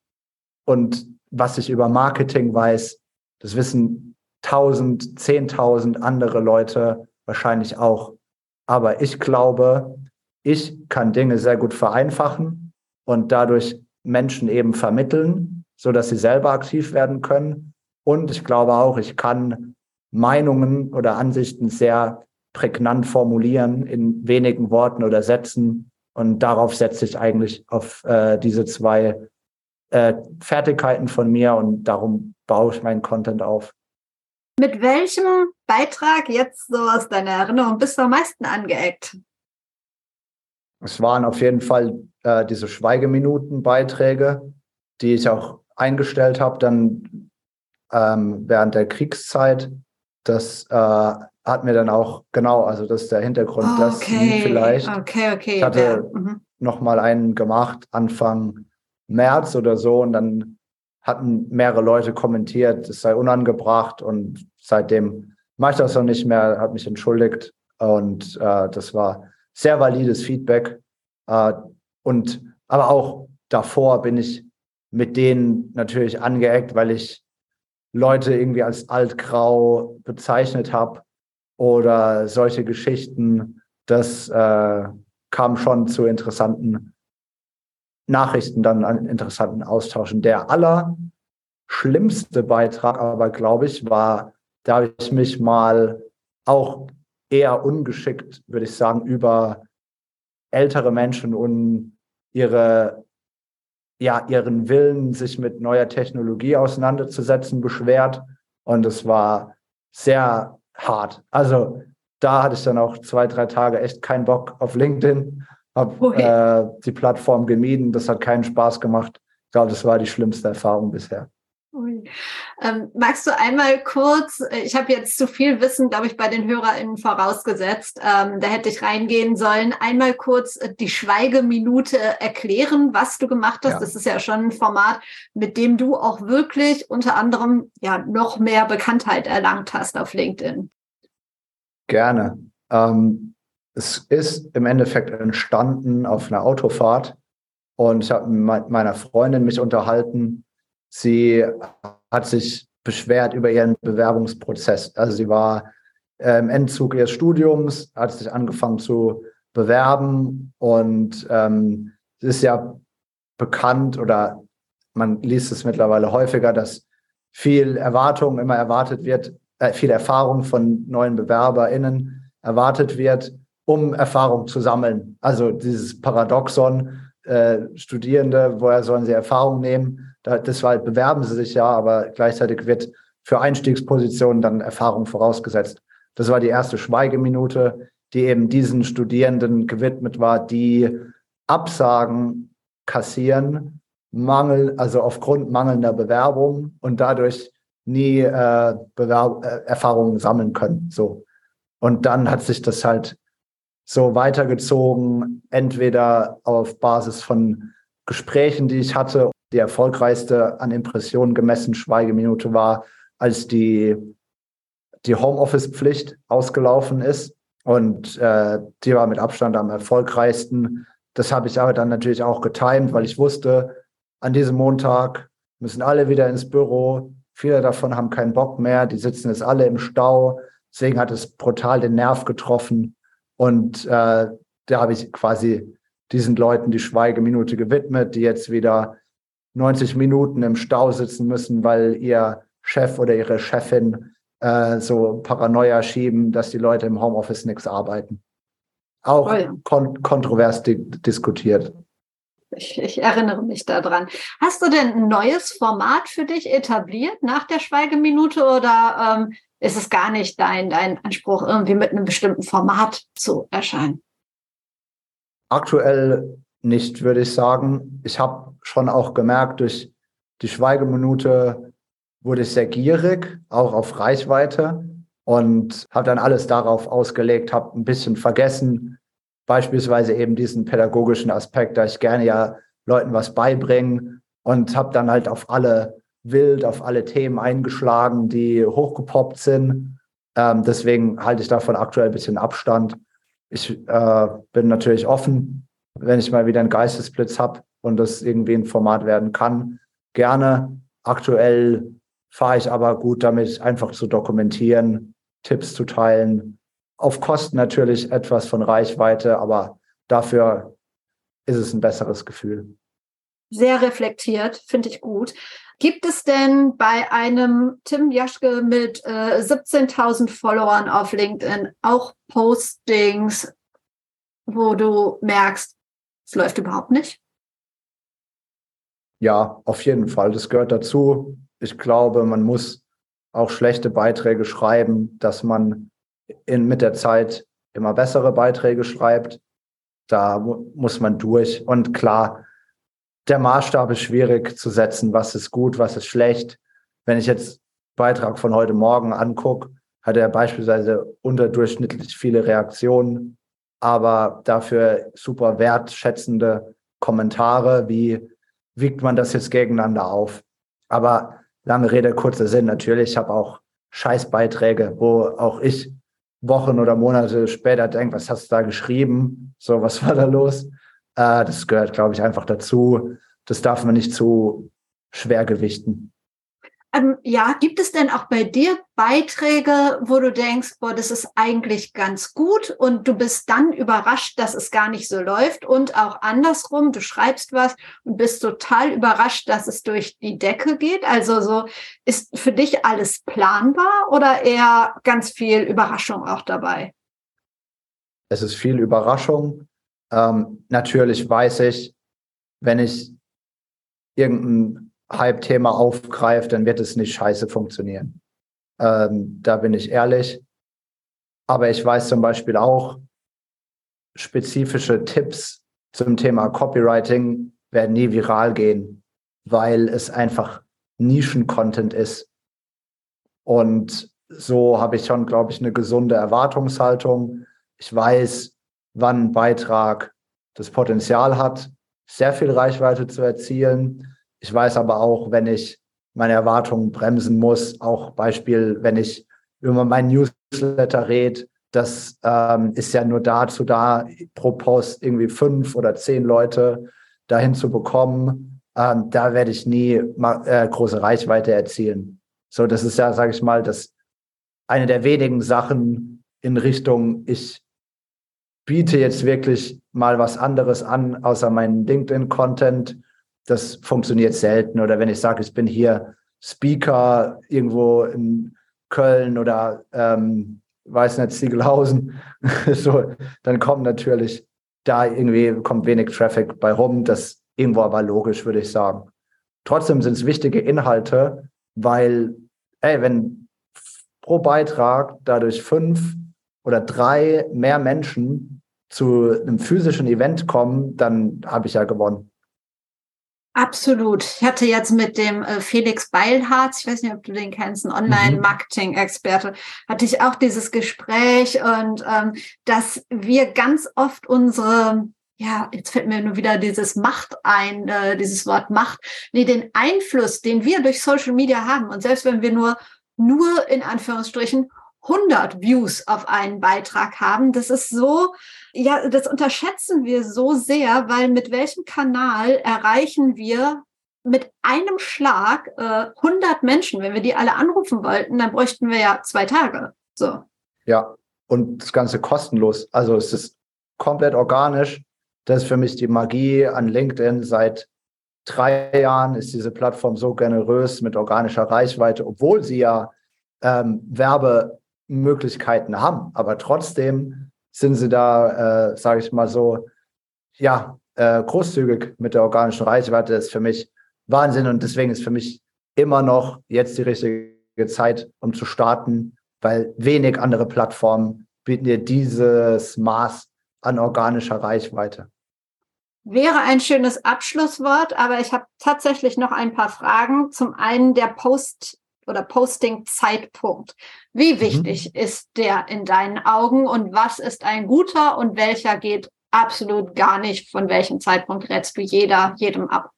und was ich über Marketing weiß, das wissen tausend, zehntausend andere Leute wahrscheinlich auch. Aber ich glaube, ich kann Dinge sehr gut vereinfachen und dadurch Menschen eben vermitteln, so dass sie selber aktiv werden können. Und ich glaube auch, ich kann Meinungen oder Ansichten sehr prägnant formulieren in wenigen Worten oder Sätzen, und darauf setze ich eigentlich auf äh, diese zwei äh, Fertigkeiten von mir und darum baue ich meinen Content auf. Mit welchem Beitrag jetzt so aus deiner Erinnerung bist du am meisten angeeckt? Es waren auf jeden Fall äh, diese Schweigeminuten-Beiträge, die ich auch eingestellt habe, dann ähm, während der Kriegszeit. Das äh, hat mir dann auch, genau, also das ist der Hintergrund, oh, das okay. vielleicht. Okay, okay. Ich hatte ja. mhm. noch mal einen gemacht, Anfang März oder so, und dann hatten mehrere Leute kommentiert, es sei unangebracht und seitdem mache ich das noch nicht mehr, hat mich entschuldigt und äh, das war sehr valides Feedback. Äh, und aber auch davor bin ich mit denen natürlich angeeckt, weil ich Leute irgendwie als altgrau bezeichnet habe oder solche Geschichten. Das äh, kam schon zu interessanten Nachrichten, dann an interessanten Austauschen. Der allerschlimmste Beitrag aber, glaube ich, war, da habe ich mich mal auch eher ungeschickt, würde ich sagen, über ältere Menschen und ihre, ja, ihren Willen, sich mit neuer Technologie auseinanderzusetzen, beschwert. Und es war sehr hart. Also da hatte ich dann auch zwei, drei Tage echt keinen Bock auf LinkedIn, habe okay. äh, die Plattform gemieden. Das hat keinen Spaß gemacht. Ich glaube, das war die schlimmste Erfahrung bisher. Ähm, magst du einmal kurz, äh, ich habe jetzt zu viel Wissen, glaube ich, bei den HörerInnen vorausgesetzt, ähm, da hätte ich reingehen sollen, einmal kurz äh, die Schweigeminute erklären, was du gemacht hast. Ja. Das ist ja schon ein Format, mit dem du auch wirklich unter anderem ja noch mehr Bekanntheit erlangt hast auf LinkedIn. Gerne. Ähm, es ist im Endeffekt entstanden auf einer Autofahrt und ich habe mit meiner Freundin mich unterhalten, Sie hat sich beschwert über ihren Bewerbungsprozess. Also sie war äh, im Endzug ihres Studiums, hat sich angefangen zu bewerben und ähm, es ist ja bekannt oder man liest es mittlerweile häufiger, dass viel Erwartung immer erwartet wird, äh, viel Erfahrung von neuen BewerberInnen erwartet wird, um Erfahrung zu sammeln. Also dieses Paradoxon, äh, Studierende, woher sollen sie Erfahrung nehmen? das war, bewerben sie sich ja, aber gleichzeitig wird für Einstiegspositionen dann Erfahrung vorausgesetzt. Das war die erste Schweigeminute, die eben diesen Studierenden gewidmet war, die Absagen kassieren, Mangel, also aufgrund mangelnder Bewerbung und dadurch nie äh, Bewerb äh, Erfahrungen sammeln können. So. Und dann hat sich das halt so weitergezogen, entweder auf Basis von Gesprächen, die ich hatte die erfolgreichste an Impressionen gemessen Schweigeminute war, als die, die Homeoffice-Pflicht ausgelaufen ist. Und äh, die war mit Abstand am erfolgreichsten. Das habe ich aber dann natürlich auch getimt, weil ich wusste, an diesem Montag müssen alle wieder ins Büro. Viele davon haben keinen Bock mehr. Die sitzen jetzt alle im Stau. Deswegen hat es brutal den Nerv getroffen. Und äh, da habe ich quasi diesen Leuten die Schweigeminute gewidmet, die jetzt wieder 90 Minuten im Stau sitzen müssen, weil ihr Chef oder ihre Chefin äh, so Paranoia schieben, dass die Leute im Homeoffice nichts arbeiten. Auch kon kontrovers di diskutiert. Ich, ich, erinnere mich daran. Hast du denn ein neues Format für dich etabliert nach der Schweigeminute oder ähm, ist es gar nicht dein, dein Anspruch, irgendwie mit einem bestimmten Format zu erscheinen? Aktuell nicht, würde ich sagen. Ich habe schon auch gemerkt, durch die Schweigeminute wurde ich sehr gierig, auch auf Reichweite und habe dann alles darauf ausgelegt, habe ein bisschen vergessen, beispielsweise eben diesen pädagogischen Aspekt, da ich gerne ja Leuten was beibringen und habe dann halt auf alle wild, auf alle Themen eingeschlagen, die hochgepoppt sind. Ähm, deswegen halte ich davon aktuell ein bisschen Abstand. Ich äh, bin natürlich offen wenn ich mal wieder einen Geistesblitz habe und das irgendwie ein Format werden kann, gerne. Aktuell fahre ich aber gut damit, einfach zu dokumentieren, Tipps zu teilen. Auf Kosten natürlich etwas von Reichweite, aber dafür ist es ein besseres Gefühl. Sehr reflektiert, finde ich gut. Gibt es denn bei einem Tim Jaschke mit äh, 17.000 Followern auf LinkedIn auch Postings, wo du merkst, es läuft überhaupt nicht? Ja, auf jeden Fall. Das gehört dazu. Ich glaube, man muss auch schlechte Beiträge schreiben, dass man in, mit der Zeit immer bessere Beiträge schreibt. Da mu muss man durch. Und klar, der Maßstab ist schwierig zu setzen. Was ist gut, was ist schlecht? Wenn ich jetzt Beitrag von heute Morgen angucke, hat er beispielsweise unterdurchschnittlich viele Reaktionen aber dafür super wertschätzende Kommentare, wie wiegt man das jetzt gegeneinander auf. Aber lange Rede, kurzer Sinn, natürlich, ich habe auch Scheißbeiträge, wo auch ich Wochen oder Monate später denke, was hast du da geschrieben? So, was war da los? Äh, das gehört, glaube ich, einfach dazu. Das darf man nicht zu schwer gewichten. Ähm, ja, gibt es denn auch bei dir Beiträge, wo du denkst, boah, das ist eigentlich ganz gut und du bist dann überrascht, dass es gar nicht so läuft und auch andersrum, du schreibst was und bist total überrascht, dass es durch die Decke geht? Also so ist für dich alles planbar oder eher ganz viel Überraschung auch dabei? Es ist viel Überraschung. Ähm, natürlich weiß ich, wenn ich irgendein Hype-Thema aufgreift, dann wird es nicht scheiße funktionieren. Ähm, da bin ich ehrlich. Aber ich weiß zum Beispiel auch, spezifische Tipps zum Thema Copywriting werden nie viral gehen, weil es einfach Nischen-Content ist. Und so habe ich schon, glaube ich, eine gesunde Erwartungshaltung. Ich weiß, wann ein Beitrag das Potenzial hat, sehr viel Reichweite zu erzielen ich weiß aber auch, wenn ich meine Erwartungen bremsen muss, auch Beispiel, wenn ich über mein Newsletter rede, das ähm, ist ja nur dazu da, pro Post irgendwie fünf oder zehn Leute dahin zu bekommen. Ähm, da werde ich nie äh, große Reichweite erzielen. So, das ist ja, sage ich mal, das eine der wenigen Sachen in Richtung, ich biete jetzt wirklich mal was anderes an, außer meinen LinkedIn-Content das funktioniert selten. Oder wenn ich sage, ich bin hier Speaker irgendwo in Köln oder ähm, weiß nicht, Ziegelhausen, <laughs> so, dann kommt natürlich da irgendwie kommt wenig Traffic bei rum. Das irgendwo aber logisch, würde ich sagen. Trotzdem sind es wichtige Inhalte, weil, ey, wenn pro Beitrag dadurch fünf oder drei mehr Menschen zu einem physischen Event kommen, dann habe ich ja gewonnen. Absolut. Ich hatte jetzt mit dem äh, Felix Beilharz, ich weiß nicht, ob du den kennst, ein Online-Marketing-Experte, hatte ich auch dieses Gespräch und ähm, dass wir ganz oft unsere ja, jetzt fällt mir nur wieder dieses Macht ein, äh, dieses Wort Macht, nee, den Einfluss, den wir durch Social Media haben. Und selbst wenn wir nur, nur in Anführungsstrichen 100 Views auf einen Beitrag haben, das ist so, ja, das unterschätzen wir so sehr, weil mit welchem Kanal erreichen wir mit einem Schlag äh, 100 Menschen? Wenn wir die alle anrufen wollten, dann bräuchten wir ja zwei Tage. So. Ja, und das Ganze kostenlos. Also es ist komplett organisch. Das ist für mich die Magie an LinkedIn. Seit drei Jahren ist diese Plattform so generös mit organischer Reichweite, obwohl sie ja ähm, Werbemöglichkeiten haben. Aber trotzdem sind sie da, äh, sage ich mal so, ja, äh, großzügig mit der organischen Reichweite. Das ist für mich Wahnsinn und deswegen ist für mich immer noch jetzt die richtige Zeit, um zu starten, weil wenig andere Plattformen bieten dir dieses Maß an organischer Reichweite. Wäre ein schönes Abschlusswort, aber ich habe tatsächlich noch ein paar Fragen. Zum einen der Post oder Posting-Zeitpunkt. Wie mhm. wichtig mhm. ist der in deinen Augen und was ist ein guter und welcher geht absolut gar nicht? Von welchem Zeitpunkt rätst du jeder, jedem ab?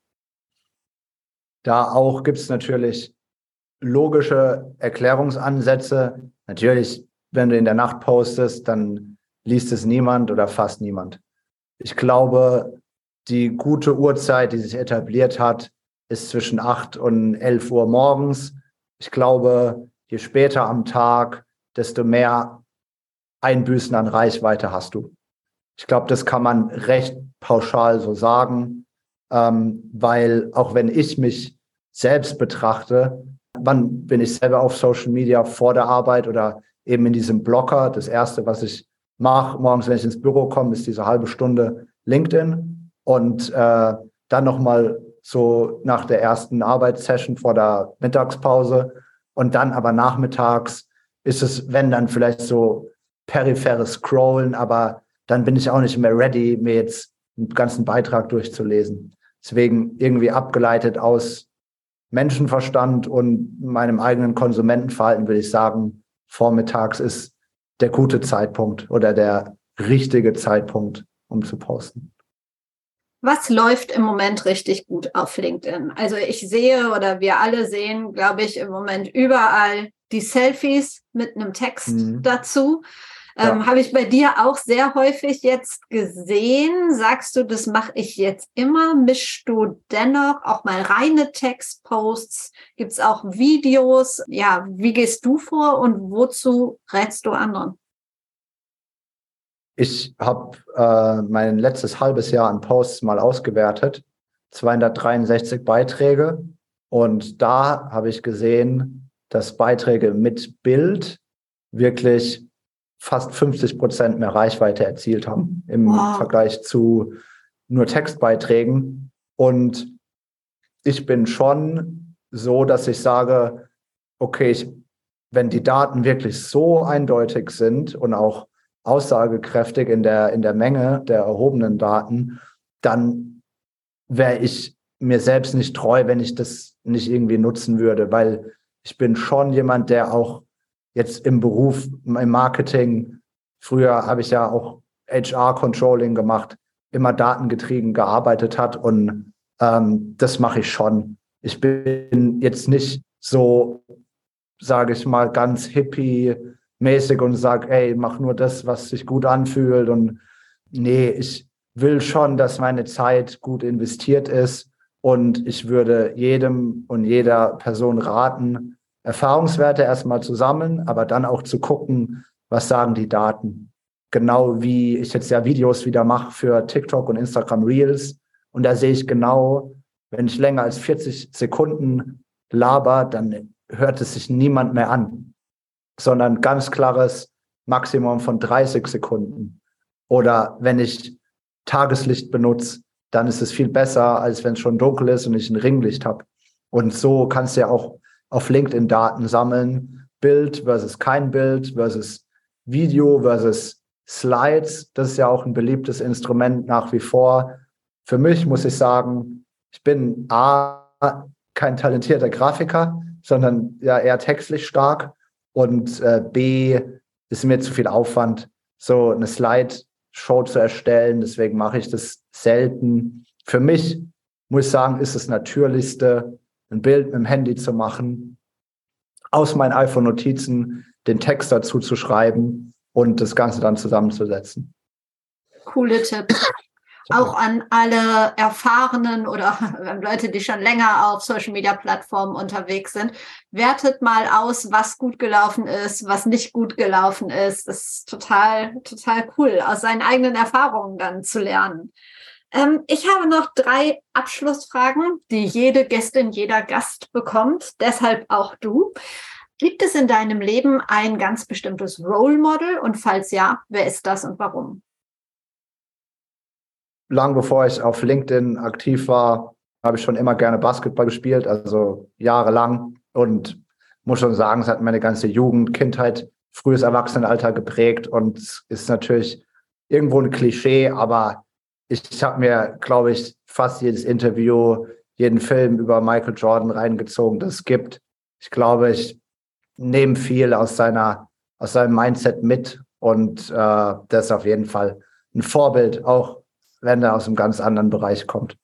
Da auch gibt es natürlich logische Erklärungsansätze. Natürlich, wenn du in der Nacht postest, dann liest es niemand oder fast niemand. Ich glaube, die gute Uhrzeit, die sich etabliert hat, ist zwischen 8 und 11 Uhr morgens. Ich glaube, je später am Tag, desto mehr Einbüßen an Reichweite hast du. Ich glaube, das kann man recht pauschal so sagen, ähm, weil auch wenn ich mich selbst betrachte, wann bin ich selber auf Social Media vor der Arbeit oder eben in diesem Blocker. Das erste, was ich mache morgens, wenn ich ins Büro komme, ist diese halbe Stunde LinkedIn und äh, dann nochmal so nach der ersten Arbeitssession vor der Mittagspause. Und dann aber nachmittags ist es, wenn dann vielleicht so peripheres Scrollen, aber dann bin ich auch nicht mehr ready, mir jetzt einen ganzen Beitrag durchzulesen. Deswegen irgendwie abgeleitet aus Menschenverstand und meinem eigenen Konsumentenverhalten würde ich sagen, vormittags ist der gute Zeitpunkt oder der richtige Zeitpunkt, um zu posten. Was läuft im Moment richtig gut auf LinkedIn? Also ich sehe oder wir alle sehen, glaube ich, im Moment überall die Selfies mit einem Text mhm. dazu. Ähm, ja. Habe ich bei dir auch sehr häufig jetzt gesehen. Sagst du, das mache ich jetzt immer? Mischst du dennoch auch mal reine Textposts? Gibt es auch Videos? Ja, wie gehst du vor und wozu rätst du anderen? Ich habe äh, mein letztes halbes Jahr an Posts mal ausgewertet. 263 Beiträge. Und da habe ich gesehen, dass Beiträge mit Bild wirklich fast 50 Prozent mehr Reichweite erzielt haben im wow. Vergleich zu nur Textbeiträgen. Und ich bin schon so, dass ich sage, okay, ich, wenn die Daten wirklich so eindeutig sind und auch aussagekräftig in der, in der Menge der erhobenen Daten, dann wäre ich mir selbst nicht treu, wenn ich das nicht irgendwie nutzen würde, weil ich bin schon jemand, der auch jetzt im Beruf, im Marketing, früher habe ich ja auch HR-Controlling gemacht, immer datengetrieben gearbeitet hat und ähm, das mache ich schon. Ich bin jetzt nicht so, sage ich mal, ganz hippie-mäßig und sage, ey, mach nur das, was sich gut anfühlt und nee, ich will schon, dass meine Zeit gut investiert ist und ich würde jedem und jeder Person raten, Erfahrungswerte erstmal zu sammeln, aber dann auch zu gucken, was sagen die Daten. Genau wie ich jetzt ja Videos wieder mache für TikTok und Instagram Reels. Und da sehe ich genau, wenn ich länger als 40 Sekunden laber, dann hört es sich niemand mehr an, sondern ganz klares Maximum von 30 Sekunden. Oder wenn ich Tageslicht benutze, dann ist es viel besser, als wenn es schon dunkel ist und ich ein Ringlicht habe. Und so kannst du ja auch auf LinkedIn Daten sammeln. Bild versus kein Bild versus Video versus Slides. Das ist ja auch ein beliebtes Instrument nach wie vor. Für mich muss ich sagen, ich bin A, kein talentierter Grafiker, sondern ja eher textlich stark. Und äh, B, ist mir zu viel Aufwand, so eine Slide-Show zu erstellen. Deswegen mache ich das selten. Für mich muss ich sagen, ist das Natürlichste, ein Bild mit dem Handy zu machen, aus meinen iPhone-Notizen den Text dazu zu schreiben und das Ganze dann zusammenzusetzen. Coole Tipps. Auch an alle erfahrenen oder <laughs> Leute, die schon länger auf Social Media Plattformen unterwegs sind. Wertet mal aus, was gut gelaufen ist, was nicht gut gelaufen ist. Das ist total, total cool, aus seinen eigenen Erfahrungen dann zu lernen. Ähm, ich habe noch drei Abschlussfragen, die jede Gästin, jeder Gast bekommt, deshalb auch du. Gibt es in deinem Leben ein ganz bestimmtes Role Model und falls ja, wer ist das und warum? Lang bevor ich auf LinkedIn aktiv war, habe ich schon immer gerne Basketball gespielt, also jahrelang. Und muss schon sagen, es hat meine ganze Jugend, Kindheit, frühes Erwachsenenalter geprägt. Und ist natürlich irgendwo ein Klischee, aber ich habe mir, glaube ich, fast jedes Interview, jeden Film über Michael Jordan reingezogen, das es gibt. Ich glaube, ich nehme viel aus seiner, aus seinem Mindset mit. Und äh, das ist auf jeden Fall ein Vorbild, auch wenn er aus einem ganz anderen Bereich kommt.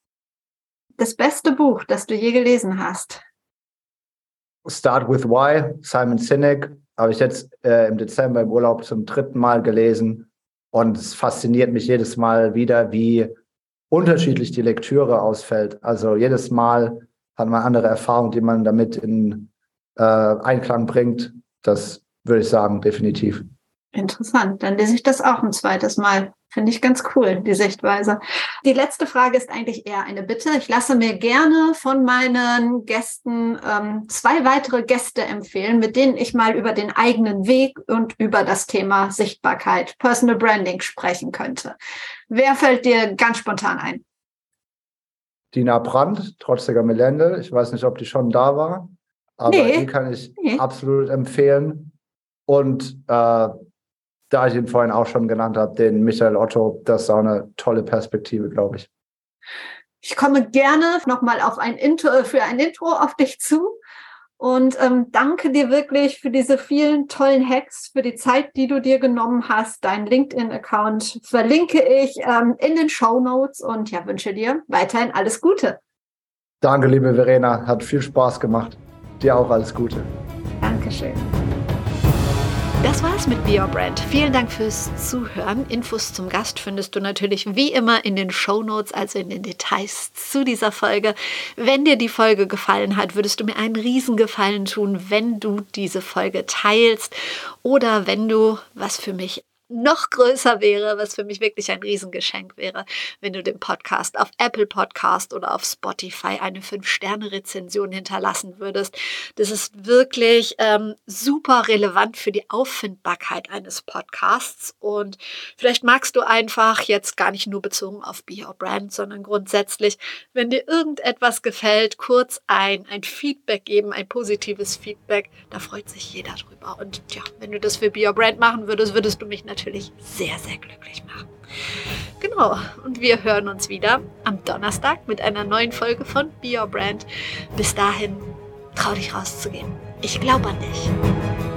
Das beste Buch, das du je gelesen hast? Start with Why, Simon Sinek, habe ich jetzt äh, im Dezember im Urlaub zum dritten Mal gelesen. Und es fasziniert mich jedes Mal wieder, wie unterschiedlich die Lektüre ausfällt. Also jedes Mal hat man andere Erfahrungen, die man damit in äh, Einklang bringt. Das würde ich sagen, definitiv. Interessant. Dann lese ich das auch ein zweites Mal. Finde ich ganz cool, die Sichtweise. Die letzte Frage ist eigentlich eher eine Bitte. Ich lasse mir gerne von meinen Gästen ähm, zwei weitere Gäste empfehlen, mit denen ich mal über den eigenen Weg und über das Thema Sichtbarkeit, Personal Branding sprechen könnte. Wer fällt dir ganz spontan ein? Dina Brandt, Trotziger Melende. Ich weiß nicht, ob die schon da war, aber nee. die kann ich nee. absolut empfehlen. Und äh, da ich ihn vorhin auch schon genannt habe, den Michael Otto, das ist auch eine tolle Perspektive, glaube ich. Ich komme gerne nochmal auf ein Intro, für ein Intro auf dich zu und ähm, danke dir wirklich für diese vielen tollen Hacks, für die Zeit, die du dir genommen hast. Dein LinkedIn-Account verlinke ich ähm, in den Show Notes und ja, wünsche dir weiterhin alles Gute. Danke, liebe Verena. Hat viel Spaß gemacht. Dir auch alles Gute. Danke. Dankeschön. Das war's mit Be Your Brand. Vielen Dank fürs Zuhören. Infos zum Gast findest du natürlich wie immer in den Show Notes, also in den Details zu dieser Folge. Wenn dir die Folge gefallen hat, würdest du mir einen Riesengefallen tun, wenn du diese Folge teilst oder wenn du, was für mich noch größer wäre, was für mich wirklich ein Riesengeschenk wäre, wenn du dem Podcast auf Apple Podcast oder auf Spotify eine 5-Sterne-Rezension hinterlassen würdest. Das ist wirklich ähm, super relevant für die Auffindbarkeit eines Podcasts und vielleicht magst du einfach jetzt gar nicht nur bezogen auf Be Your Brand, sondern grundsätzlich, wenn dir irgendetwas gefällt, kurz ein, ein Feedback geben, ein positives Feedback, da freut sich jeder drüber. Und ja, wenn du das für Be Your Brand machen würdest, würdest du mich natürlich natürlich sehr, sehr glücklich machen. Genau, und wir hören uns wieder am Donnerstag mit einer neuen Folge von Be Your Brand. Bis dahin, trau dich rauszugehen. Ich glaube an dich.